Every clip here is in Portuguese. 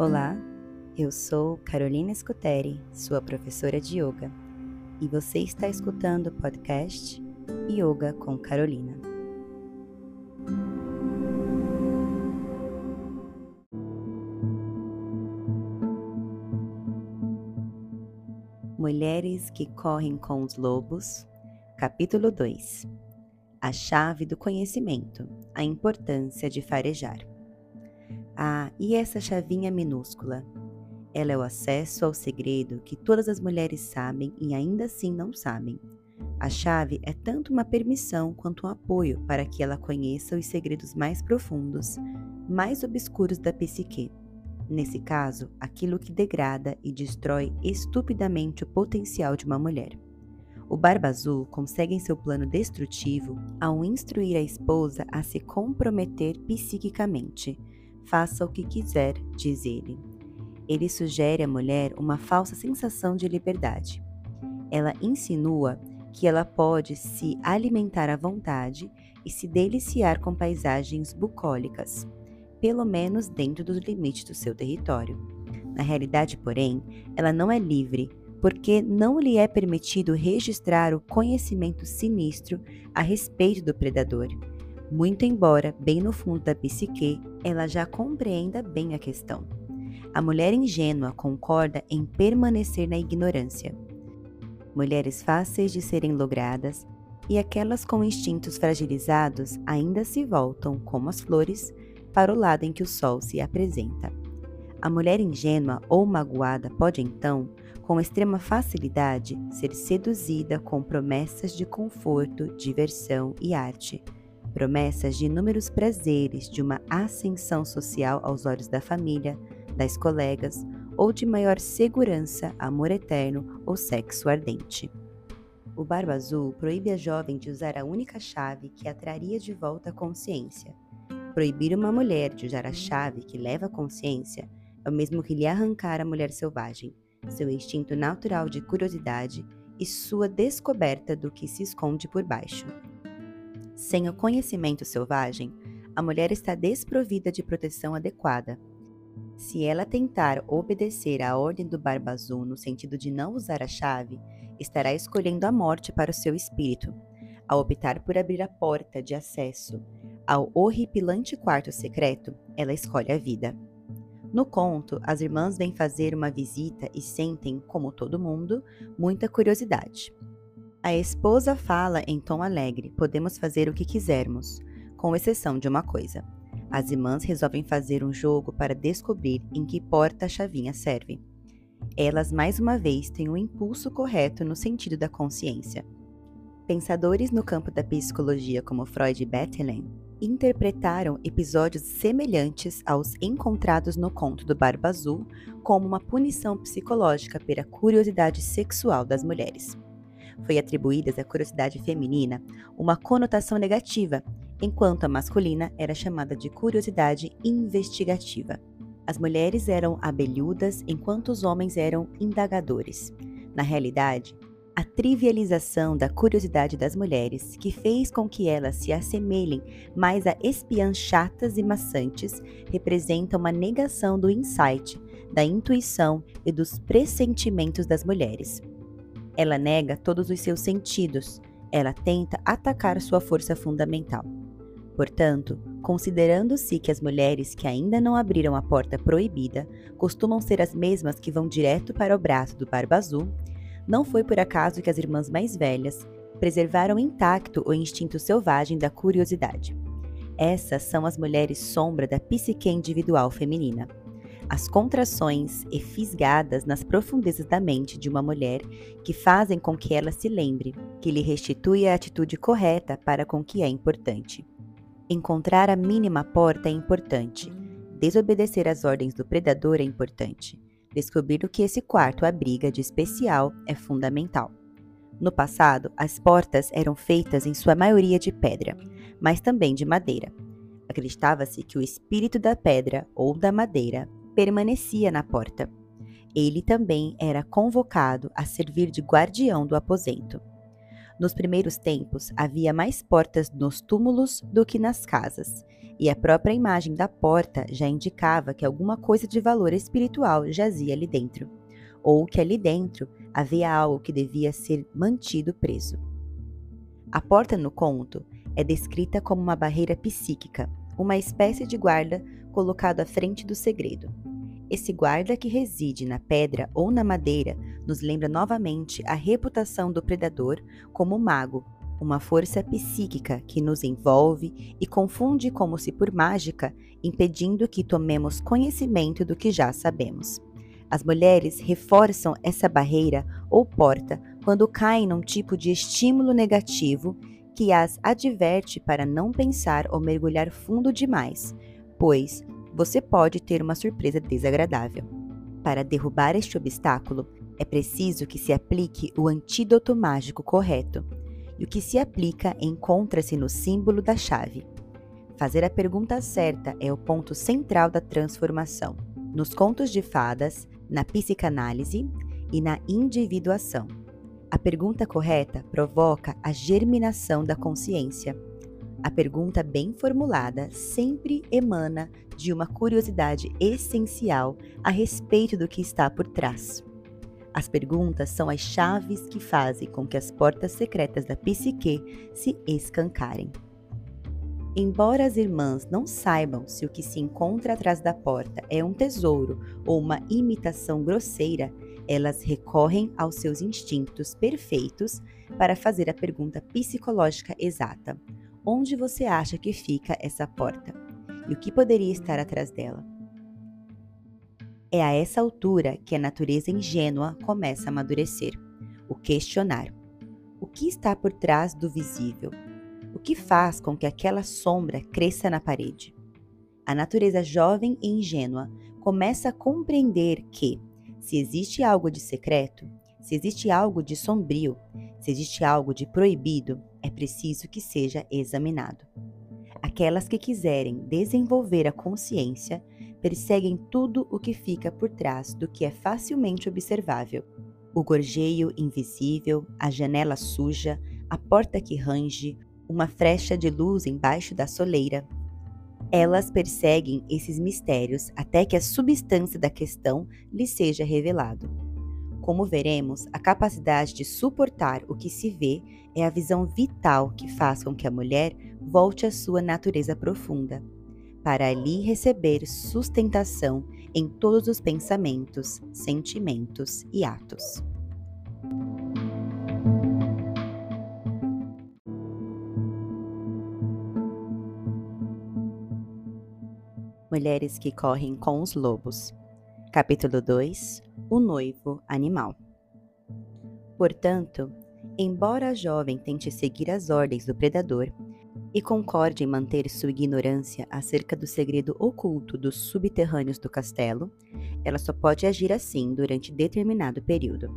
Olá, eu sou Carolina Scuteri, sua professora de yoga, e você está escutando o podcast Yoga com Carolina. Mulheres que correm com os lobos, capítulo 2 A chave do conhecimento, a importância de farejar. Ah, e essa chavinha minúscula? Ela é o acesso ao segredo que todas as mulheres sabem e ainda assim não sabem. A chave é tanto uma permissão quanto um apoio para que ela conheça os segredos mais profundos, mais obscuros da psique. Nesse caso, aquilo que degrada e destrói estupidamente o potencial de uma mulher. O Barba Azul consegue em seu plano destrutivo ao instruir a esposa a se comprometer psiquicamente Faça o que quiser, diz ele. Ele sugere à mulher uma falsa sensação de liberdade. Ela insinua que ela pode se alimentar à vontade e se deliciar com paisagens bucólicas, pelo menos dentro dos limites do seu território. Na realidade, porém, ela não é livre, porque não lhe é permitido registrar o conhecimento sinistro a respeito do predador muito embora, bem no fundo da psique, ela já compreenda bem a questão. A mulher ingênua concorda em permanecer na ignorância. Mulheres fáceis de serem logradas e aquelas com instintos fragilizados ainda se voltam, como as flores, para o lado em que o sol se apresenta. A mulher ingênua ou magoada pode então, com extrema facilidade, ser seduzida com promessas de conforto, diversão e arte promessas de inúmeros prazeres, de uma ascensão social aos olhos da família, das colegas ou de maior segurança, amor eterno ou sexo ardente. O Barba Azul proíbe a jovem de usar a única chave que a traria de volta à consciência. Proibir uma mulher de usar a chave que leva à consciência é o mesmo que lhe arrancar a mulher selvagem, seu instinto natural de curiosidade e sua descoberta do que se esconde por baixo. Sem o conhecimento selvagem, a mulher está desprovida de proteção adequada. Se ela tentar obedecer à ordem do Barba Azul no sentido de não usar a chave, estará escolhendo a morte para o seu espírito, ao optar por abrir a porta de acesso ao horripilante quarto secreto, ela escolhe a vida. No conto, as irmãs vêm fazer uma visita e sentem, como todo mundo, muita curiosidade. A esposa fala em tom alegre: podemos fazer o que quisermos, com exceção de uma coisa. As irmãs resolvem fazer um jogo para descobrir em que porta a chavinha serve. Elas mais uma vez têm o um impulso correto no sentido da consciência. Pensadores no campo da psicologia como Freud e Bethlen interpretaram episódios semelhantes aos encontrados no conto do Barba Azul como uma punição psicológica pela curiosidade sexual das mulheres foi atribuídas à curiosidade feminina uma conotação negativa, enquanto a masculina era chamada de curiosidade investigativa. As mulheres eram abelhudas enquanto os homens eram indagadores. Na realidade, a trivialização da curiosidade das mulheres, que fez com que elas se assemelhem mais a espiãs chatas e maçantes, representa uma negação do insight, da intuição e dos pressentimentos das mulheres. Ela nega todos os seus sentidos, ela tenta atacar sua força fundamental. Portanto, considerando-se que as mulheres que ainda não abriram a porta proibida costumam ser as mesmas que vão direto para o braço do Barba Azul, não foi por acaso que as irmãs mais velhas preservaram intacto o instinto selvagem da curiosidade. Essas são as mulheres sombra da psique individual feminina as contrações e fisgadas nas profundezas da mente de uma mulher que fazem com que ela se lembre, que lhe restitui a atitude correta para com que é importante. Encontrar a mínima porta é importante. Desobedecer às ordens do predador é importante. Descobrir o que esse quarto abriga de especial é fundamental. No passado, as portas eram feitas em sua maioria de pedra, mas também de madeira. Acreditava-se que o espírito da pedra ou da madeira permanecia na porta. Ele também era convocado a servir de guardião do aposento. Nos primeiros tempos, havia mais portas nos túmulos do que nas casas, e a própria imagem da porta já indicava que alguma coisa de valor espiritual jazia ali dentro, ou que ali dentro havia algo que devia ser mantido preso. A porta no conto é descrita como uma barreira psíquica, uma espécie de guarda colocado à frente do segredo. Esse guarda que reside na pedra ou na madeira nos lembra novamente a reputação do predador como mago, uma força psíquica que nos envolve e confunde como se por mágica, impedindo que tomemos conhecimento do que já sabemos. As mulheres reforçam essa barreira ou porta quando caem num tipo de estímulo negativo que as adverte para não pensar ou mergulhar fundo demais, pois você pode ter uma surpresa desagradável. Para derrubar este obstáculo, é preciso que se aplique o antídoto mágico correto, e o que se aplica encontra-se no símbolo da chave. Fazer a pergunta certa é o ponto central da transformação. Nos contos de fadas, na psicanálise e na individuação. A pergunta correta provoca a germinação da consciência a pergunta bem formulada sempre emana de uma curiosidade essencial a respeito do que está por trás. As perguntas são as chaves que fazem com que as portas secretas da psique se escancarem. Embora as irmãs não saibam se o que se encontra atrás da porta é um tesouro ou uma imitação grosseira, elas recorrem aos seus instintos perfeitos para fazer a pergunta psicológica exata, Onde você acha que fica essa porta? E o que poderia estar atrás dela? É a essa altura que a natureza ingênua começa a amadurecer, o questionar. O que está por trás do visível? O que faz com que aquela sombra cresça na parede? A natureza jovem e ingênua começa a compreender que, se existe algo de secreto, se existe algo de sombrio, se existe algo de proibido, é preciso que seja examinado. Aquelas que quiserem desenvolver a consciência perseguem tudo o que fica por trás do que é facilmente observável. O gorjeio invisível, a janela suja, a porta que range, uma frecha de luz embaixo da soleira. Elas perseguem esses mistérios até que a substância da questão lhes seja revelado. Como veremos, a capacidade de suportar o que se vê é a visão vital que faz com que a mulher volte à sua natureza profunda, para ali receber sustentação em todos os pensamentos, sentimentos e atos. Mulheres que correm com os lobos. Capítulo 2 O noivo animal. Portanto, embora a jovem tente seguir as ordens do predador e concorde em manter sua ignorância acerca do segredo oculto dos subterrâneos do castelo, ela só pode agir assim durante determinado período.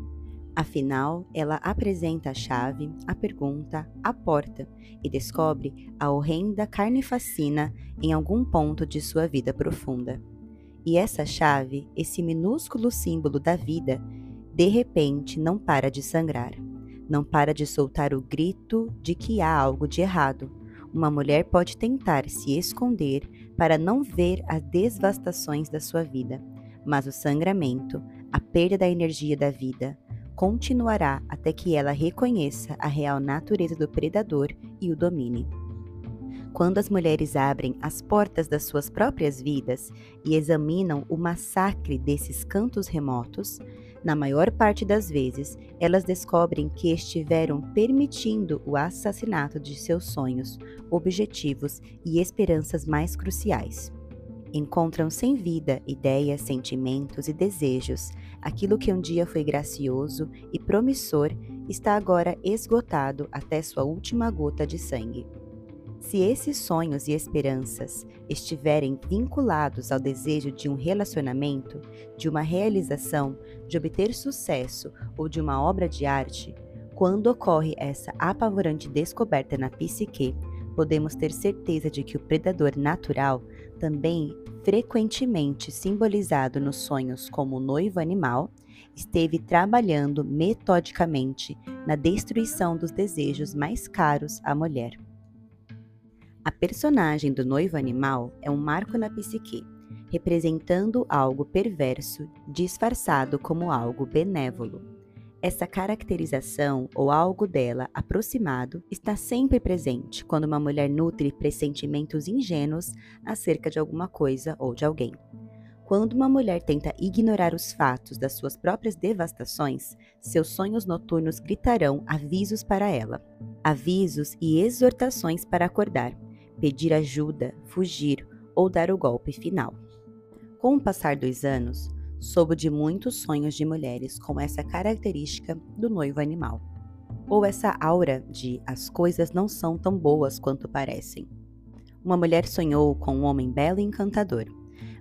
Afinal, ela apresenta a chave, a pergunta, a porta e descobre a horrenda carnificina em algum ponto de sua vida profunda. E essa chave, esse minúsculo símbolo da vida, de repente não para de sangrar, não para de soltar o grito de que há algo de errado. Uma mulher pode tentar se esconder para não ver as devastações da sua vida, mas o sangramento, a perda da energia da vida, continuará até que ela reconheça a real natureza do predador e o domine. Quando as mulheres abrem as portas das suas próprias vidas e examinam o massacre desses cantos remotos, na maior parte das vezes elas descobrem que estiveram permitindo o assassinato de seus sonhos, objetivos e esperanças mais cruciais. Encontram sem vida ideias, sentimentos e desejos. Aquilo que um dia foi gracioso e promissor está agora esgotado até sua última gota de sangue. Se esses sonhos e esperanças estiverem vinculados ao desejo de um relacionamento, de uma realização, de obter sucesso ou de uma obra de arte, quando ocorre essa apavorante descoberta na psique, podemos ter certeza de que o predador natural, também frequentemente simbolizado nos sonhos como noivo animal, esteve trabalhando metodicamente na destruição dos desejos mais caros à mulher. A personagem do noivo animal é um marco na psique, representando algo perverso disfarçado como algo benévolo. Essa caracterização ou algo dela aproximado está sempre presente quando uma mulher nutre pressentimentos ingênuos acerca de alguma coisa ou de alguém. Quando uma mulher tenta ignorar os fatos das suas próprias devastações, seus sonhos noturnos gritarão avisos para ela, avisos e exortações para acordar, pedir ajuda, fugir ou dar o golpe final. Com o passar dos anos, soube de muitos sonhos de mulheres com essa característica do noivo animal, ou essa aura de as coisas não são tão boas quanto parecem. Uma mulher sonhou com um homem belo e encantador,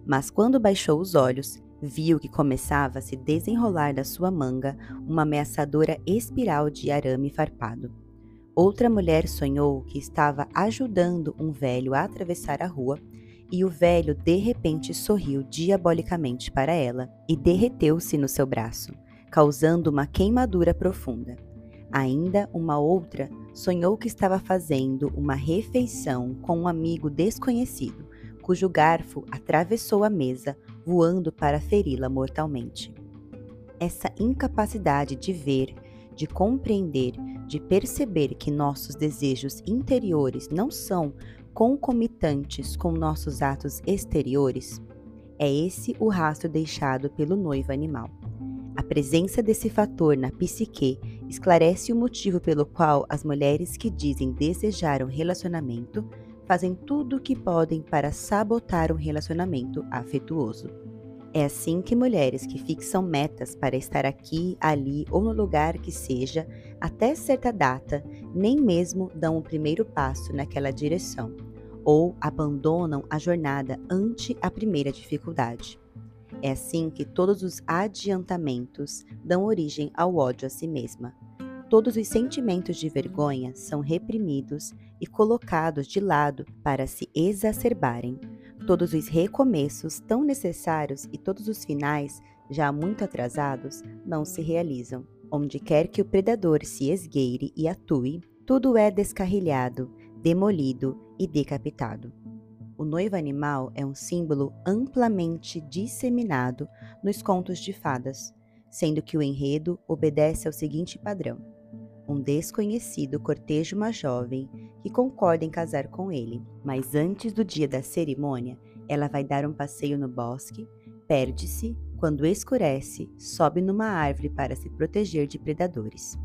mas quando baixou os olhos, viu que começava a se desenrolar da sua manga uma ameaçadora espiral de arame farpado. Outra mulher sonhou que estava ajudando um velho a atravessar a rua e o velho de repente sorriu diabolicamente para ela e derreteu-se no seu braço, causando uma queimadura profunda. Ainda uma outra sonhou que estava fazendo uma refeição com um amigo desconhecido, cujo garfo atravessou a mesa, voando para feri-la mortalmente. Essa incapacidade de ver, de compreender, de perceber que nossos desejos interiores não são concomitantes com nossos atos exteriores, é esse o rastro deixado pelo noivo animal. A presença desse fator na psique esclarece o motivo pelo qual as mulheres que dizem desejar um relacionamento fazem tudo o que podem para sabotar um relacionamento afetuoso. É assim que mulheres que fixam metas para estar aqui, ali ou no lugar que seja, até certa data, nem mesmo dão o primeiro passo naquela direção, ou abandonam a jornada ante a primeira dificuldade. É assim que todos os adiantamentos dão origem ao ódio a si mesma. Todos os sentimentos de vergonha são reprimidos e colocados de lado para se exacerbarem, Todos os recomeços tão necessários e todos os finais, já muito atrasados, não se realizam. Onde quer que o predador se esgueire e atue, tudo é descarrilhado, demolido e decapitado. O noivo animal é um símbolo amplamente disseminado nos contos de fadas, sendo que o enredo obedece ao seguinte padrão: um desconhecido corteja uma jovem que concorda em casar com ele, mas antes do dia da cerimônia, ela vai dar um passeio no bosque, perde-se, quando escurece, sobe numa árvore para se proteger de predadores.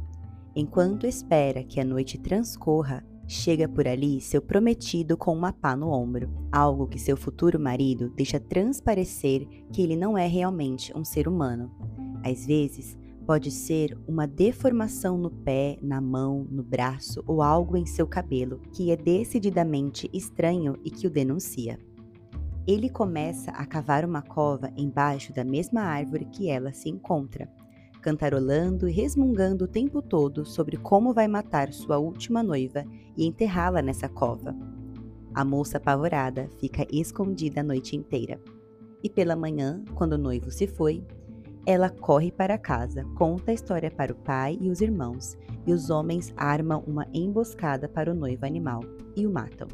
Enquanto espera que a noite transcorra, chega por ali seu prometido com uma pá no ombro, algo que seu futuro marido deixa transparecer que ele não é realmente um ser humano. Às vezes, Pode ser uma deformação no pé, na mão, no braço ou algo em seu cabelo que é decididamente estranho e que o denuncia. Ele começa a cavar uma cova embaixo da mesma árvore que ela se encontra, cantarolando e resmungando o tempo todo sobre como vai matar sua última noiva e enterrá-la nessa cova. A moça apavorada fica escondida a noite inteira. E pela manhã, quando o noivo se foi, ela corre para casa, conta a história para o pai e os irmãos, e os homens armam uma emboscada para o noivo animal e o matam.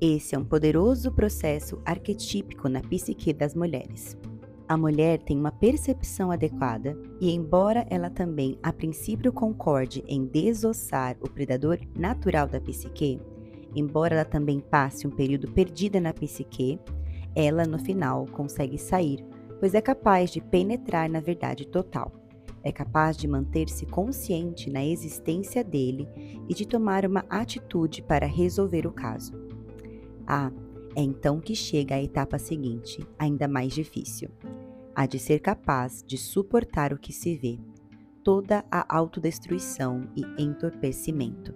Esse é um poderoso processo arquetípico na psique das mulheres. A mulher tem uma percepção adequada e, embora ela também a princípio concorde em desossar o predador natural da psique, embora ela também passe um período perdida na psique, ela no final consegue sair pois é capaz de penetrar na verdade total. É capaz de manter-se consciente na existência dele e de tomar uma atitude para resolver o caso. Ah, é então que chega a etapa seguinte, ainda mais difícil. A de ser capaz de suportar o que se vê, toda a autodestruição e entorpecimento.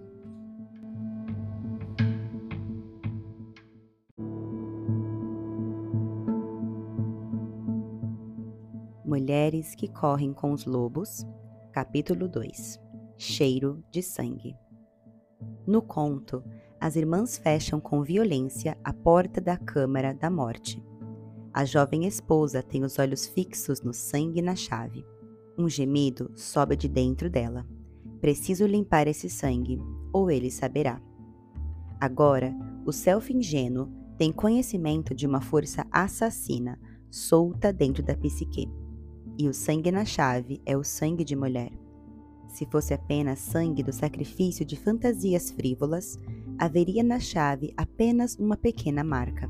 Mulheres que correm com os lobos, capítulo 2 Cheiro de sangue. No conto, as irmãs fecham com violência a porta da câmara da morte. A jovem esposa tem os olhos fixos no sangue na chave. Um gemido sobe de dentro dela. Preciso limpar esse sangue, ou ele saberá. Agora, o self ingênuo tem conhecimento de uma força assassina solta dentro da psique. E o sangue na chave é o sangue de mulher. Se fosse apenas sangue do sacrifício de fantasias frívolas, haveria na chave apenas uma pequena marca.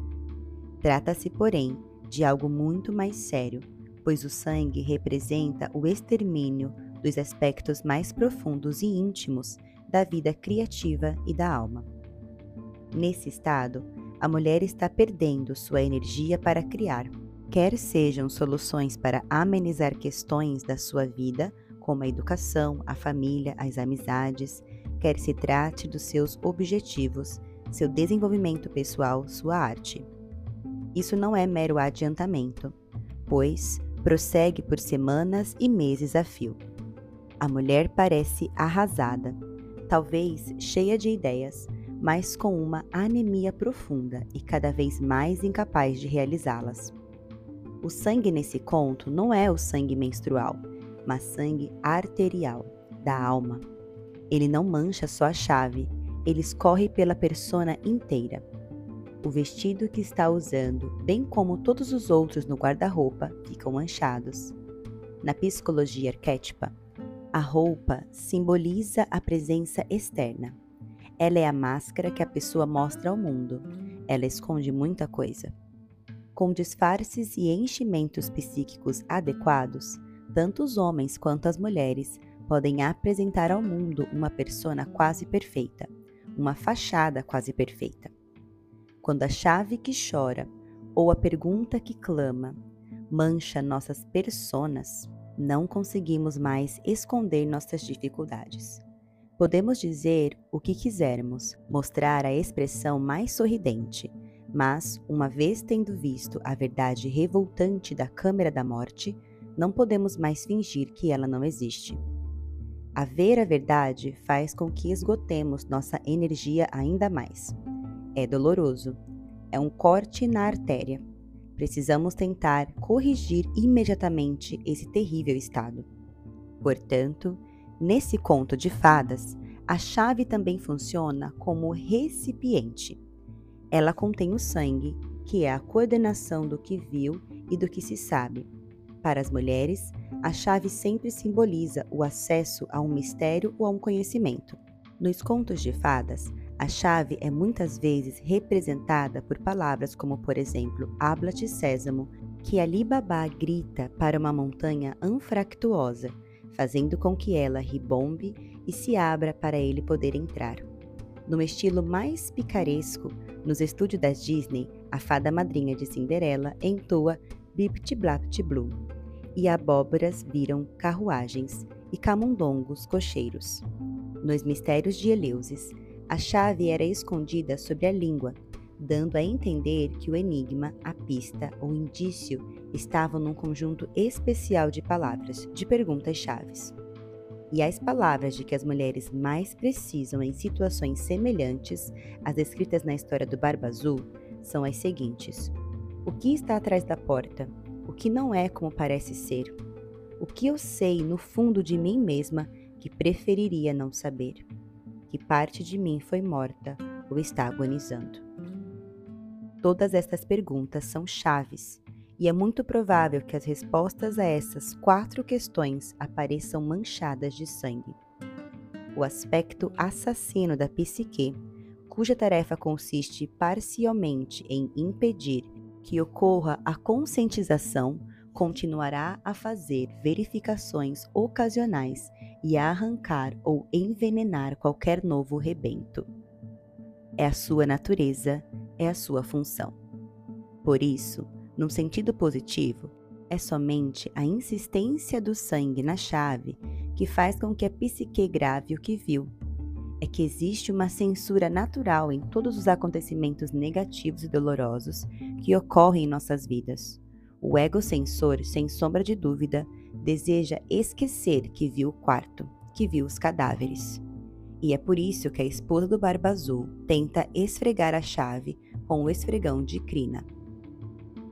Trata-se, porém, de algo muito mais sério, pois o sangue representa o extermínio dos aspectos mais profundos e íntimos da vida criativa e da alma. Nesse estado, a mulher está perdendo sua energia para criar, quer sejam soluções para amenizar questões da sua vida, como a educação, a família, as amizades, quer se trate dos seus objetivos, seu desenvolvimento pessoal, sua arte. Isso não é mero adiantamento, pois prossegue por semanas e meses a fio. A mulher parece arrasada, talvez cheia de ideias, mas com uma anemia profunda e cada vez mais incapaz de realizá-las. O sangue nesse conto não é o sangue menstrual, mas sangue arterial, da alma. Ele não mancha só a chave, ele escorre pela persona inteira. O vestido que está usando, bem como todos os outros no guarda-roupa, ficam manchados. Na psicologia arquétipa, a roupa simboliza a presença externa. Ela é a máscara que a pessoa mostra ao mundo. Ela esconde muita coisa. Com disfarces e enchimentos psíquicos adequados, tanto os homens quanto as mulheres podem apresentar ao mundo uma persona quase perfeita, uma fachada quase perfeita. Quando a chave que chora ou a pergunta que clama mancha nossas personas, não conseguimos mais esconder nossas dificuldades. Podemos dizer o que quisermos, mostrar a expressão mais sorridente, mas, uma vez tendo visto a verdade revoltante da câmera da morte, não podemos mais fingir que ela não existe. A ver a verdade faz com que esgotemos nossa energia ainda mais. É doloroso. É um corte na artéria. Precisamos tentar corrigir imediatamente esse terrível estado. Portanto, nesse conto de fadas, a chave também funciona como recipiente. Ela contém o sangue, que é a coordenação do que viu e do que se sabe. Para as mulheres, a chave sempre simboliza o acesso a um mistério ou a um conhecimento. Nos contos de fadas, a chave é muitas vezes representada por palavras como, por exemplo, habla-te sésamo, que Ali Baba grita para uma montanha anfractuosa, fazendo com que ela ribombe e se abra para ele poder entrar. No estilo mais picaresco, nos estúdios da Disney, a fada madrinha de Cinderela entoa Bipt Blapt Blue, e abóboras viram carruagens e camundongos cocheiros. Nos mistérios de Eleusis, a chave era escondida sobre a língua, dando a entender que o enigma, a pista ou indício estavam num conjunto especial de palavras, de perguntas-chaves. E as palavras de que as mulheres mais precisam em situações semelhantes às descritas na história do Barba Azul são as seguintes: O que está atrás da porta? O que não é como parece ser? O que eu sei no fundo de mim mesma que preferiria não saber? Que parte de mim foi morta ou está agonizando? Todas estas perguntas são chaves e é muito provável que as respostas a essas quatro questões apareçam manchadas de sangue. O aspecto assassino da psique, cuja tarefa consiste parcialmente em impedir que ocorra a conscientização, continuará a fazer verificações ocasionais e a arrancar ou envenenar qualquer novo rebento. É a sua natureza, é a sua função. Por isso, num sentido positivo, é somente a insistência do sangue na chave que faz com que a psique grave o que viu. É que existe uma censura natural em todos os acontecimentos negativos e dolorosos que ocorrem em nossas vidas. O ego sensor, sem sombra de dúvida, deseja esquecer que viu o quarto, que viu os cadáveres. E é por isso que a esposa do Barba Azul tenta esfregar a chave com o esfregão de crina.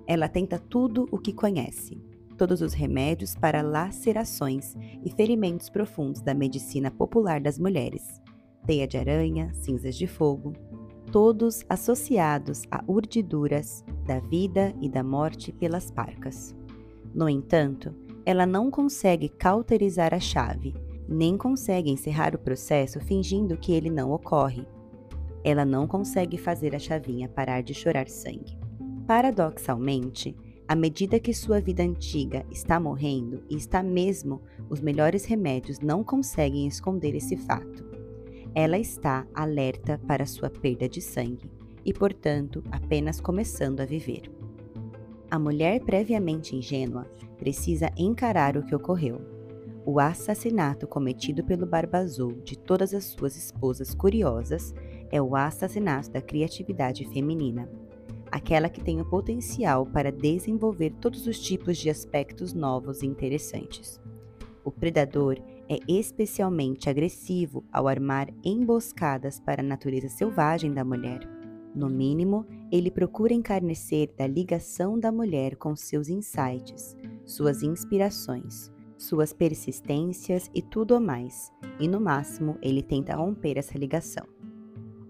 Ela tenta tudo o que conhece, todos os remédios para lacerações e ferimentos profundos da medicina popular das mulheres, teia de aranha, cinzas de fogo, todos associados a urdiduras da vida e da morte pelas parcas. No entanto, ela não consegue cauterizar a chave, nem consegue encerrar o processo fingindo que ele não ocorre. Ela não consegue fazer a chavinha parar de chorar sangue. Paradoxalmente, à medida que sua vida antiga está morrendo e está mesmo, os melhores remédios não conseguem esconder esse fato. Ela está alerta para sua perda de sangue e, portanto, apenas começando a viver. A mulher previamente ingênua precisa encarar o que ocorreu. O assassinato cometido pelo Barba Azul de todas as suas esposas curiosas é o assassinato da criatividade feminina aquela que tem o potencial para desenvolver todos os tipos de aspectos novos e interessantes. O predador é especialmente agressivo ao armar emboscadas para a natureza selvagem da mulher. No mínimo, ele procura encarnecer da ligação da mulher com seus insights, suas inspirações, suas persistências e tudo mais, e no máximo ele tenta romper essa ligação.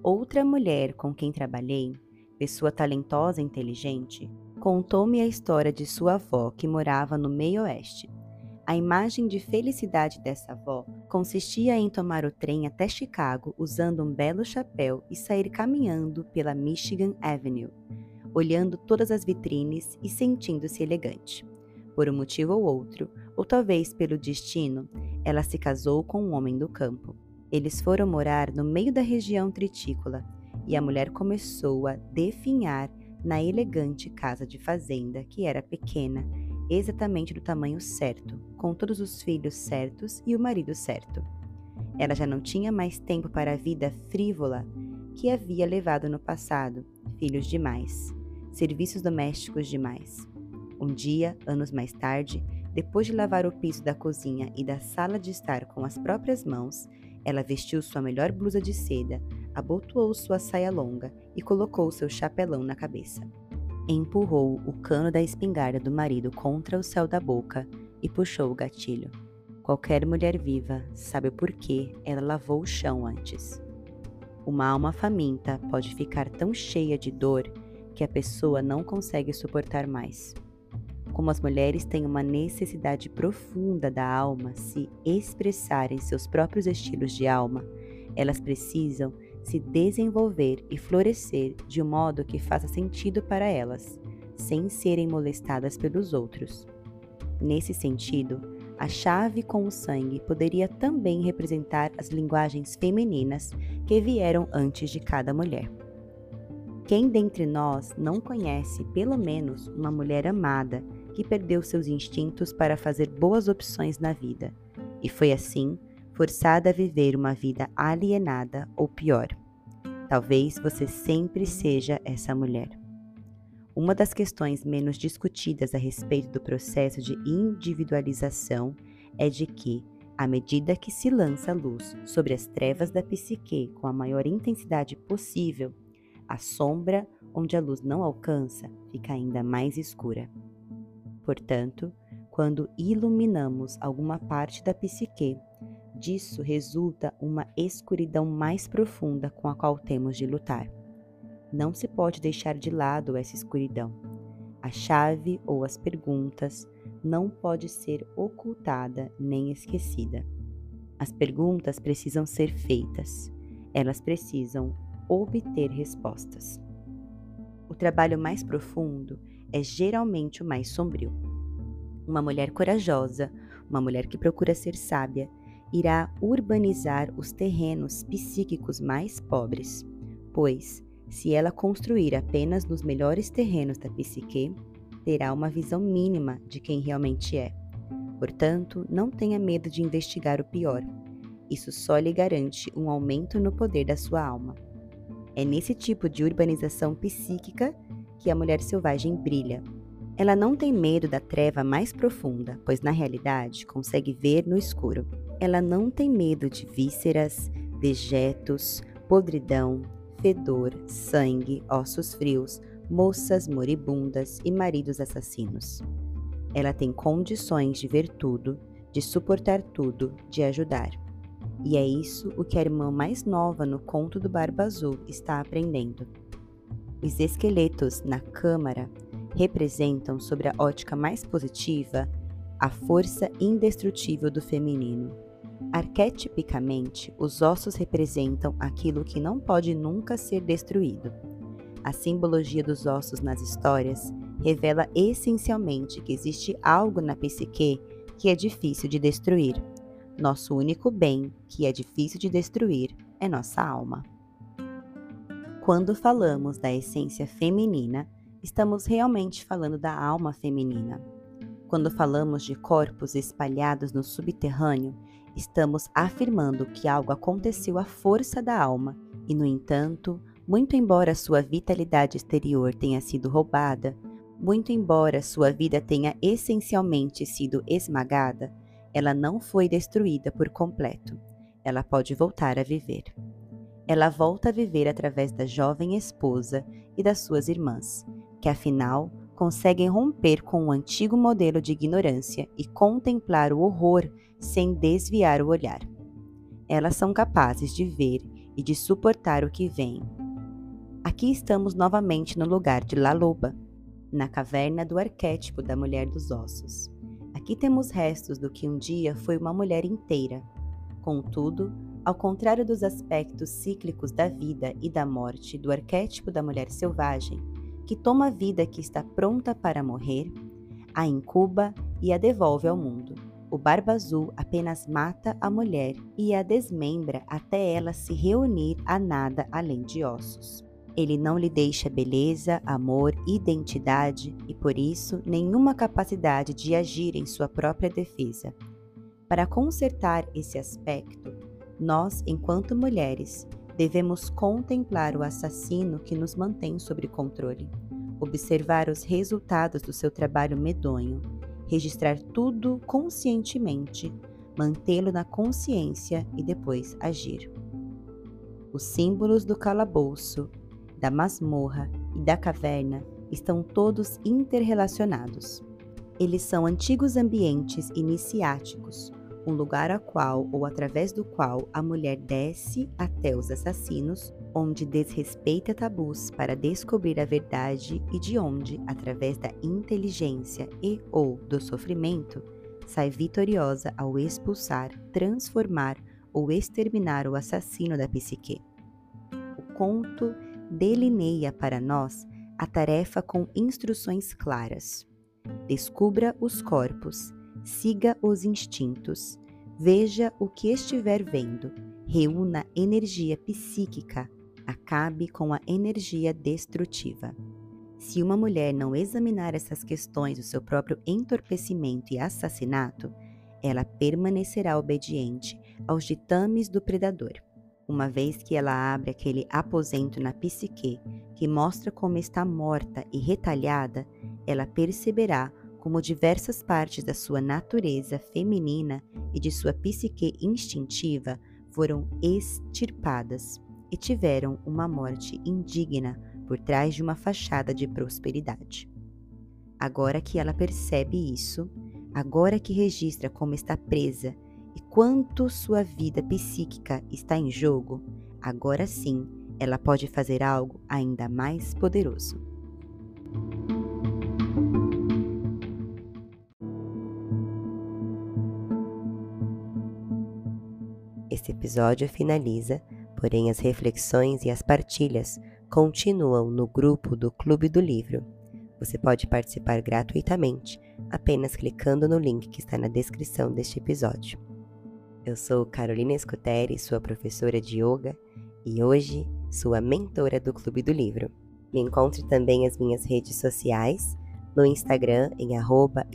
Outra mulher com quem trabalhei pessoa talentosa e inteligente, contou-me a história de sua avó que morava no meio-oeste. A imagem de felicidade dessa avó consistia em tomar o trem até Chicago usando um belo chapéu e sair caminhando pela Michigan Avenue, olhando todas as vitrines e sentindo-se elegante. Por um motivo ou outro, ou talvez pelo destino, ela se casou com um homem do campo. Eles foram morar no meio da região tritícola e a mulher começou a definhar na elegante casa de fazenda, que era pequena, exatamente do tamanho certo, com todos os filhos certos e o marido certo. Ela já não tinha mais tempo para a vida frívola que havia levado no passado, filhos demais, serviços domésticos demais. Um dia, anos mais tarde, depois de lavar o piso da cozinha e da sala de estar com as próprias mãos, ela vestiu sua melhor blusa de seda, abotoou sua saia longa e colocou seu chapelão na cabeça. Empurrou o cano da espingarda do marido contra o céu da boca e puxou o gatilho. Qualquer mulher viva sabe o porquê ela lavou o chão antes. Uma alma faminta pode ficar tão cheia de dor que a pessoa não consegue suportar mais. Como as mulheres têm uma necessidade profunda da alma se expressar em seus próprios estilos de alma, elas precisam se desenvolver e florescer de um modo que faça sentido para elas, sem serem molestadas pelos outros. Nesse sentido, a chave com o sangue poderia também representar as linguagens femininas que vieram antes de cada mulher. Quem dentre nós não conhece pelo menos uma mulher amada que perdeu seus instintos para fazer boas opções na vida e foi assim forçada a viver uma vida alienada ou pior. Talvez você sempre seja essa mulher. Uma das questões menos discutidas a respeito do processo de individualização é de que, à medida que se lança luz sobre as trevas da psique com a maior intensidade possível, a sombra onde a luz não alcança fica ainda mais escura. Portanto, quando iluminamos alguma parte da psique, Disso resulta uma escuridão mais profunda com a qual temos de lutar. Não se pode deixar de lado essa escuridão. A chave ou as perguntas não pode ser ocultada nem esquecida. As perguntas precisam ser feitas. Elas precisam obter respostas. O trabalho mais profundo é geralmente o mais sombrio. Uma mulher corajosa, uma mulher que procura ser sábia, irá urbanizar os terrenos psíquicos mais pobres, pois, se ela construir apenas nos melhores terrenos da psique, terá uma visão mínima de quem realmente é. Portanto, não tenha medo de investigar o pior. Isso só lhe garante um aumento no poder da sua alma. É nesse tipo de urbanização psíquica que a mulher selvagem brilha. Ela não tem medo da treva mais profunda, pois na realidade consegue ver no escuro. Ela não tem medo de vísceras, dejetos, podridão, fedor, sangue, ossos frios, moças moribundas e maridos assassinos. Ela tem condições de ver tudo, de suportar tudo, de ajudar. E é isso o que a irmã mais nova no conto do Barba Azul está aprendendo. Os esqueletos na câmara representam, sob a ótica mais positiva, a força indestrutível do feminino. Arquetipicamente, os ossos representam aquilo que não pode nunca ser destruído. A simbologia dos ossos nas histórias revela essencialmente que existe algo na psique que é difícil de destruir. Nosso único bem, que é difícil de destruir, é nossa alma. Quando falamos da essência feminina, estamos realmente falando da alma feminina. Quando falamos de corpos espalhados no subterrâneo, estamos afirmando que algo aconteceu à força da alma e, no entanto, muito embora sua vitalidade exterior tenha sido roubada, muito embora sua vida tenha essencialmente sido esmagada, ela não foi destruída por completo. Ela pode voltar a viver ela volta a viver através da jovem esposa e das suas irmãs, que afinal conseguem romper com o antigo modelo de ignorância e contemplar o horror sem desviar o olhar. Elas são capazes de ver e de suportar o que vem. Aqui estamos novamente no lugar de La Loba, na caverna do arquétipo da mulher dos ossos. Aqui temos restos do que um dia foi uma mulher inteira. Contudo, ao contrário dos aspectos cíclicos da vida e da morte do arquétipo da mulher selvagem, que toma a vida que está pronta para morrer, a incuba e a devolve ao mundo. O Barba Azul apenas mata a mulher e a desmembra até ela se reunir a nada além de ossos. Ele não lhe deixa beleza, amor, identidade e, por isso, nenhuma capacidade de agir em sua própria defesa. Para consertar esse aspecto, nós, enquanto mulheres, devemos contemplar o assassino que nos mantém sob controle, observar os resultados do seu trabalho medonho, registrar tudo conscientemente, mantê-lo na consciência e depois agir. Os símbolos do calabouço, da masmorra e da caverna estão todos interrelacionados. Eles são antigos ambientes iniciáticos, um lugar a qual ou através do qual a mulher desce até os assassinos, onde desrespeita tabus para descobrir a verdade e de onde, através da inteligência e ou do sofrimento, sai vitoriosa ao expulsar, transformar ou exterminar o assassino da psique. O conto delineia para nós a tarefa com instruções claras. Descubra os corpos siga os instintos, veja o que estiver vendo, reúna energia psíquica, acabe com a energia destrutiva. Se uma mulher não examinar essas questões do seu próprio entorpecimento e assassinato, ela permanecerá obediente aos ditames do predador. Uma vez que ela abre aquele aposento na psique que mostra como está morta e retalhada, ela perceberá como diversas partes da sua natureza feminina e de sua psique instintiva foram extirpadas e tiveram uma morte indigna por trás de uma fachada de prosperidade. Agora que ela percebe isso, agora que registra como está presa e quanto sua vida psíquica está em jogo, agora sim ela pode fazer algo ainda mais poderoso. Esse episódio finaliza, porém as reflexões e as partilhas continuam no grupo do Clube do Livro. Você pode participar gratuitamente apenas clicando no link que está na descrição deste episódio. Eu sou Carolina Escuteri, sua professora de yoga e hoje sua mentora do Clube do Livro. Me encontre também as minhas redes sociais, no Instagram em arroba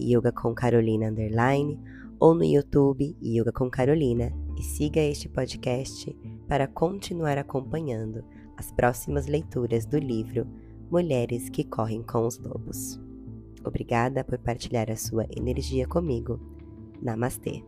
ou no YouTube Yoga com Carolina e siga este podcast para continuar acompanhando as próximas leituras do livro Mulheres que Correm com os Lobos. Obrigada por partilhar a sua energia comigo. Namastê!